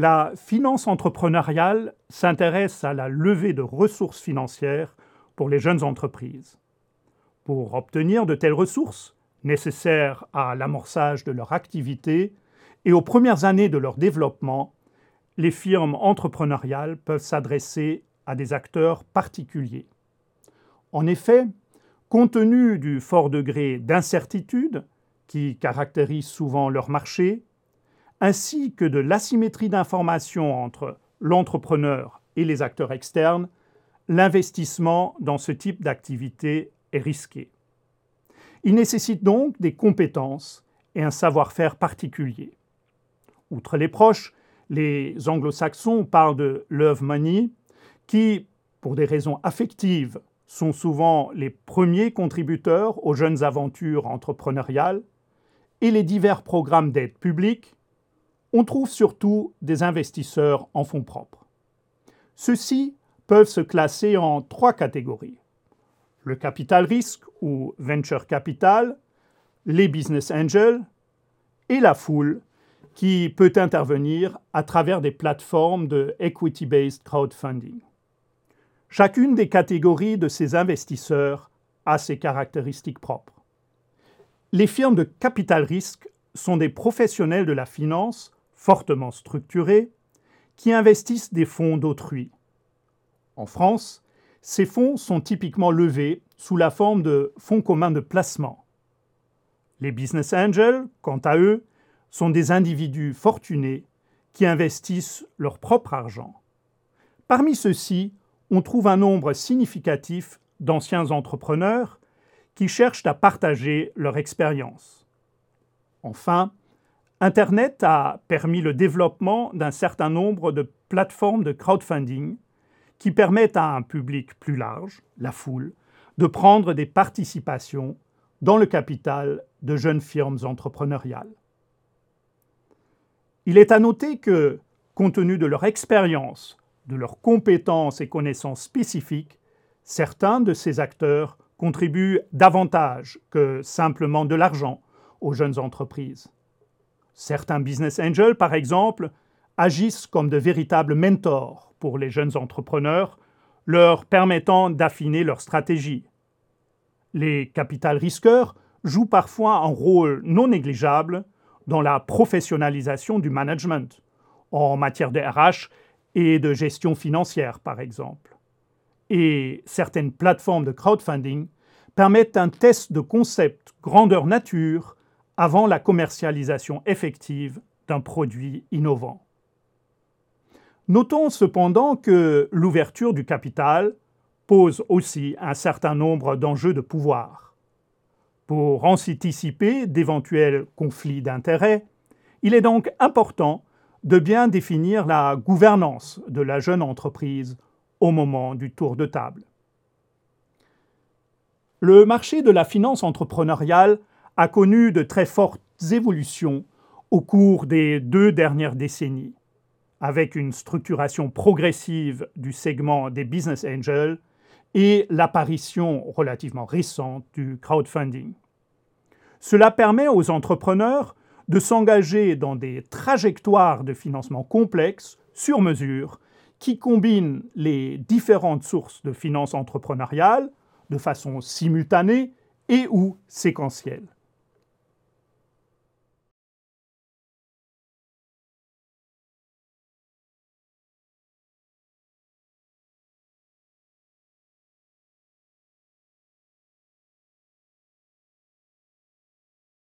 la finance entrepreneuriale s'intéresse à la levée de ressources financières pour les jeunes entreprises. Pour obtenir de telles ressources, nécessaires à l'amorçage de leur activité et aux premières années de leur développement, les firmes entrepreneuriales peuvent s'adresser à des acteurs particuliers. En effet, compte tenu du fort degré d'incertitude qui caractérise souvent leur marché, ainsi que de l'asymétrie d'information entre l'entrepreneur et les acteurs externes, l'investissement dans ce type d'activité est risqué. Il nécessite donc des compétences et un savoir-faire particulier. Outre les proches, les anglo-saxons parlent de love money, qui, pour des raisons affectives, sont souvent les premiers contributeurs aux jeunes aventures entrepreneuriales, et les divers programmes d'aide publique, on trouve surtout des investisseurs en fonds propres. Ceux-ci peuvent se classer en trois catégories. Le capital risque ou venture capital, les business angels et la foule qui peut intervenir à travers des plateformes de equity-based crowdfunding. Chacune des catégories de ces investisseurs a ses caractéristiques propres. Les firmes de capital risque sont des professionnels de la finance fortement structurés qui investissent des fonds d'autrui. En France, ces fonds sont typiquement levés sous la forme de fonds communs de placement. Les business angels, quant à eux, sont des individus fortunés qui investissent leur propre argent. Parmi ceux-ci, on trouve un nombre significatif d'anciens entrepreneurs qui cherchent à partager leur expérience. Enfin, Internet a permis le développement d'un certain nombre de plateformes de crowdfunding qui permettent à un public plus large, la foule, de prendre des participations dans le capital de jeunes firmes entrepreneuriales. Il est à noter que, compte tenu de leur expérience, de leurs compétences et connaissances spécifiques, certains de ces acteurs contribuent davantage que simplement de l'argent aux jeunes entreprises. Certains business angels, par exemple, agissent comme de véritables mentors pour les jeunes entrepreneurs, leur permettant d'affiner leur stratégie. Les capital risqueurs jouent parfois un rôle non négligeable dans la professionnalisation du management, en matière de RH et de gestion financière, par exemple. Et certaines plateformes de crowdfunding permettent un test de concept grandeur nature avant la commercialisation effective d'un produit innovant. Notons cependant que l'ouverture du capital pose aussi un certain nombre d'enjeux de pouvoir. Pour anticiper d'éventuels conflits d'intérêts, il est donc important de bien définir la gouvernance de la jeune entreprise au moment du tour de table. Le marché de la finance entrepreneuriale a connu de très fortes évolutions au cours des deux dernières décennies, avec une structuration progressive du segment des business angels et l'apparition relativement récente du crowdfunding. Cela permet aux entrepreneurs de s'engager dans des trajectoires de financement complexes, sur mesure, qui combinent les différentes sources de finances entrepreneuriales de façon simultanée et ou séquentielle.